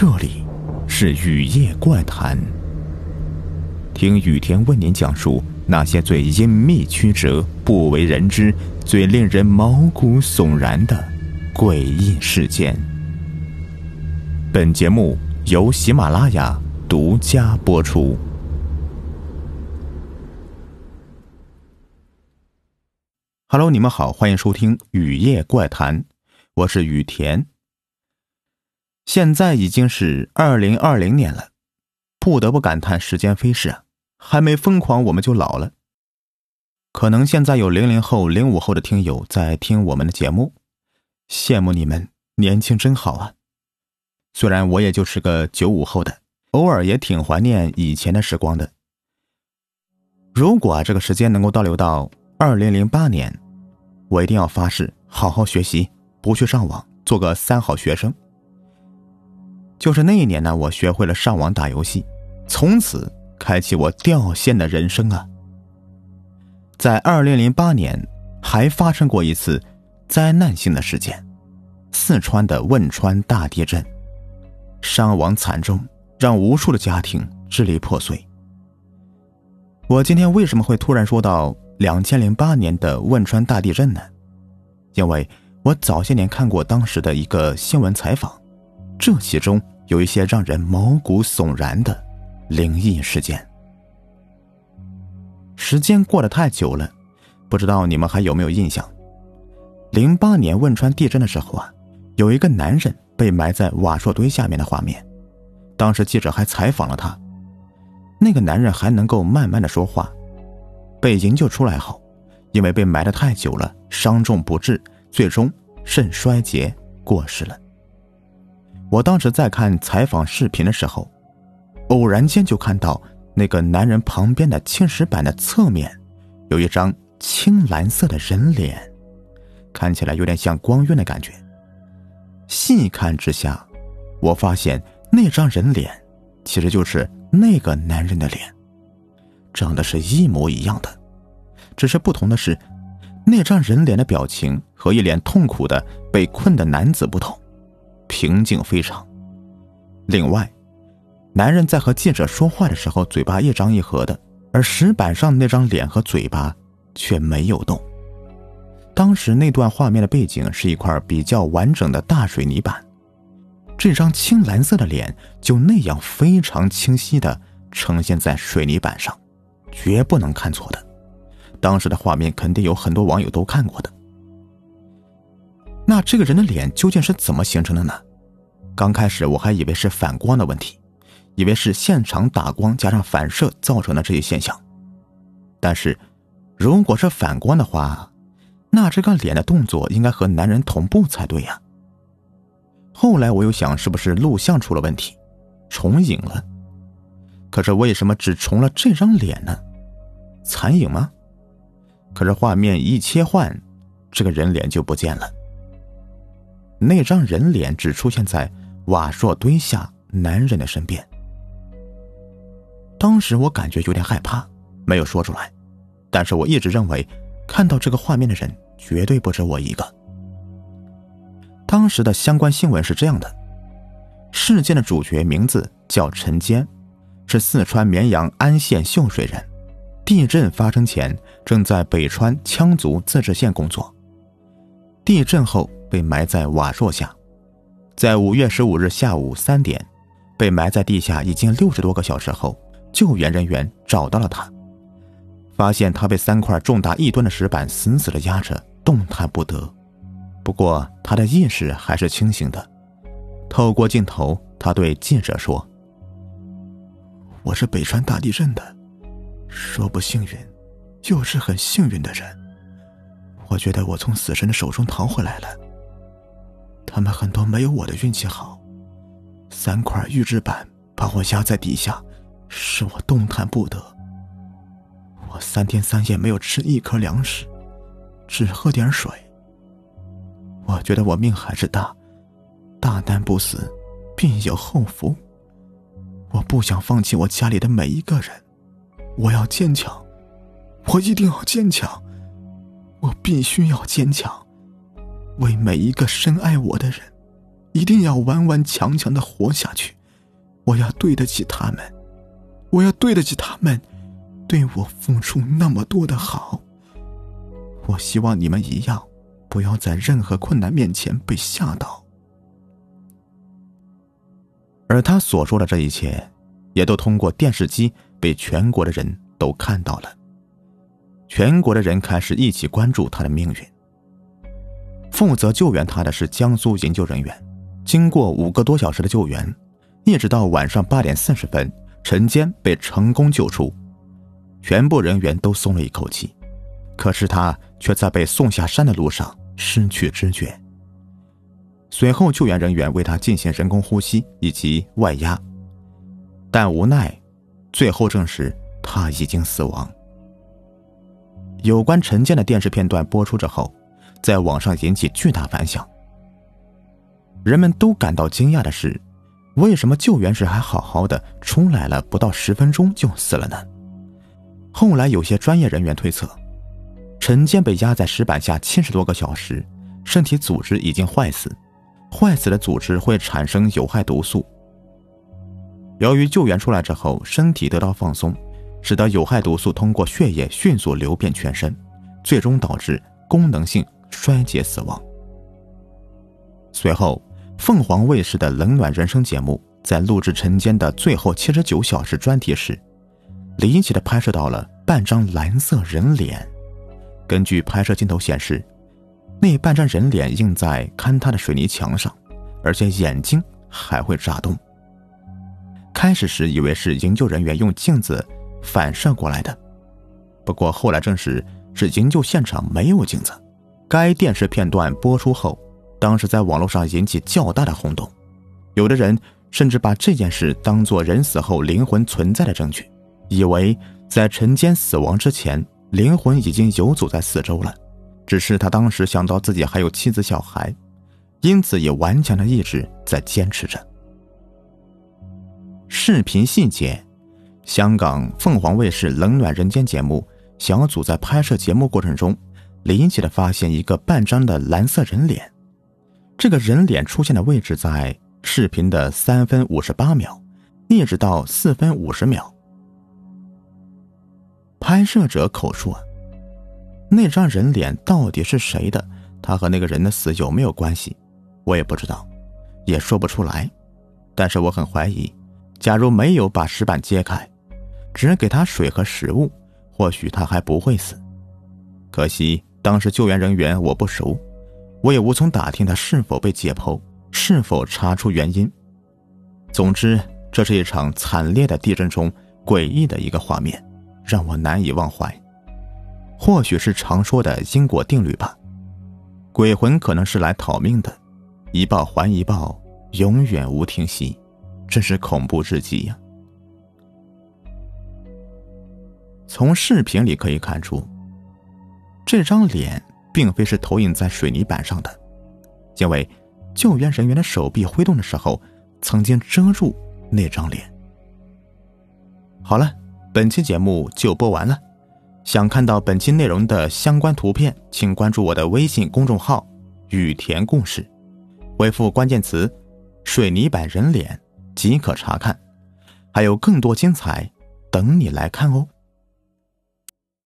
这里是雨夜怪谈，听雨田为您讲述那些最隐秘曲折、不为人知、最令人毛骨悚然的诡异事件。本节目由喜马拉雅独家播出。Hello，你们好，欢迎收听雨夜怪谈，我是雨田。现在已经是二零二零年了，不得不感叹时间飞逝啊！还没疯狂我们就老了。可能现在有零零后、零五后的听友在听我们的节目，羡慕你们年轻真好啊！虽然我也就是个九五后的，偶尔也挺怀念以前的时光的。如果啊这个时间能够倒流到二零零八年，我一定要发誓好好学习，不去上网，做个三好学生。就是那一年呢，我学会了上网打游戏，从此开启我掉线的人生啊。在二零零八年，还发生过一次灾难性的事件——四川的汶川大地震，伤亡惨重，让无数的家庭支离破碎。我今天为什么会突然说到两千零八年的汶川大地震呢？因为我早些年看过当时的一个新闻采访。这其中有一些让人毛骨悚然的灵异事件。时间过得太久了，不知道你们还有没有印象？零八年汶川地震的时候啊，有一个男人被埋在瓦砾堆下面的画面。当时记者还采访了他，那个男人还能够慢慢的说话。被营救出来后，因为被埋的太久了，伤重不治，最终肾衰竭过世了。我当时在看采访视频的时候，偶然间就看到那个男人旁边的青石板的侧面，有一张青蓝色的人脸，看起来有点像光晕的感觉。细看之下，我发现那张人脸其实就是那个男人的脸，长得是一模一样的，只是不同的是，那张人脸的表情和一脸痛苦的被困的男子不同。平静非常。另外，男人在和记者说话的时候，嘴巴一张一合的，而石板上那张脸和嘴巴却没有动。当时那段画面的背景是一块比较完整的大水泥板，这张青蓝色的脸就那样非常清晰的呈现在水泥板上，绝不能看错的。当时的画面肯定有很多网友都看过的。那这个人的脸究竟是怎么形成的呢？刚开始我还以为是反光的问题，以为是现场打光加上反射造成的这一现象。但是，如果是反光的话，那这个脸的动作应该和男人同步才对呀。后来我又想，是不是录像出了问题，重影了？可是为什么只重了这张脸呢？残影吗？可是画面一切换，这个人脸就不见了。那张人脸只出现在瓦砾堆下男人的身边。当时我感觉有点害怕，没有说出来。但是我一直认为，看到这个画面的人绝对不止我一个。当时的相关新闻是这样的：事件的主角名字叫陈坚，是四川绵阳安县秀水人。地震发生前，正在北川羌族自治县工作。地震后。被埋在瓦砾下，在五月十五日下午三点，被埋在地下已经六十多个小时后，救援人员找到了他，发现他被三块重达一吨的石板死死的压着，动弹不得。不过他的意识还是清醒的。透过镜头，他对记者说：“我是北川大地震的，说不幸运，又是很幸运的人。我觉得我从死神的手中逃回来了。”他们很多没有我的运气好，三块预制板把我压在底下，使我动弹不得。我三天三夜没有吃一颗粮食，只喝点水。我觉得我命还是大，大难不死，必有后福。我不想放弃我家里的每一个人，我要坚强，我一定要坚强，我必须要坚强。为每一个深爱我的人，一定要顽顽强强的活下去。我要对得起他们，我要对得起他们，对我付出那么多的好。我希望你们一样，不要在任何困难面前被吓到。而他所说的这一切，也都通过电视机被全国的人都看到了。全国的人开始一起关注他的命运。负责救援他的是江苏营救人员，经过五个多小时的救援，一直到晚上八点四十分，陈坚被成功救出，全部人员都松了一口气。可是他却在被送下山的路上失去知觉。随后，救援人员为他进行人工呼吸以及外压，但无奈，最后证实他已经死亡。有关陈建的电视片段播出之后，在网上引起巨大反响。人们都感到惊讶的是，为什么救援时还好好的，出来了不到十分钟就死了呢？后来有些专业人员推测，陈建被压在石板下七十多个小时，身体组织已经坏死，坏死的组织会产生有害毒素。由于救援出来之后，身体得到放松。使得有害毒素通过血液迅速流遍全身，最终导致功能性衰竭死亡。随后，凤凰卫视的《冷暖人生》节目在录制陈坚的最后七十九小时专题时，离奇的拍摄到了半张蓝色人脸。根据拍摄镜头显示，那半张人脸映在坍塌的水泥墙上，而且眼睛还会眨动。开始时以为是营救人员用镜子。反射过来的，不过后来证实是营救现场没有镜子。该电视片段播出后，当时在网络上引起较大的轰动，有的人甚至把这件事当作人死后灵魂存在的证据，以为在陈坚死亡之前，灵魂已经游走在四周了，只是他当时想到自己还有妻子小孩，因此以顽强的意志在坚持着。视频细节。香港凤凰卫视《冷暖人间》节目小组在拍摄节目过程中，离奇的发现一个半张的蓝色人脸。这个人脸出现的位置在视频的三分五十八秒，一直到四分五十秒。拍摄者口述：“那张人脸到底是谁的？他和那个人的死有没有关系？我也不知道，也说不出来。但是我很怀疑，假如没有把石板揭开。”只给他水和食物，或许他还不会死。可惜当时救援人员我不熟，我也无从打听他是否被解剖，是否查出原因。总之，这是一场惨烈的地震中诡异的一个画面，让我难以忘怀。或许是常说的因果定律吧，鬼魂可能是来讨命的，一报还一报，永远无停息，真是恐怖至极呀。从视频里可以看出，这张脸并非是投影在水泥板上的，因为救援人员的手臂挥动的时候，曾经遮住那张脸。好了，本期节目就播完了。想看到本期内容的相关图片，请关注我的微信公众号“雨田故事”，回复关键词“水泥板人脸”即可查看，还有更多精彩等你来看哦。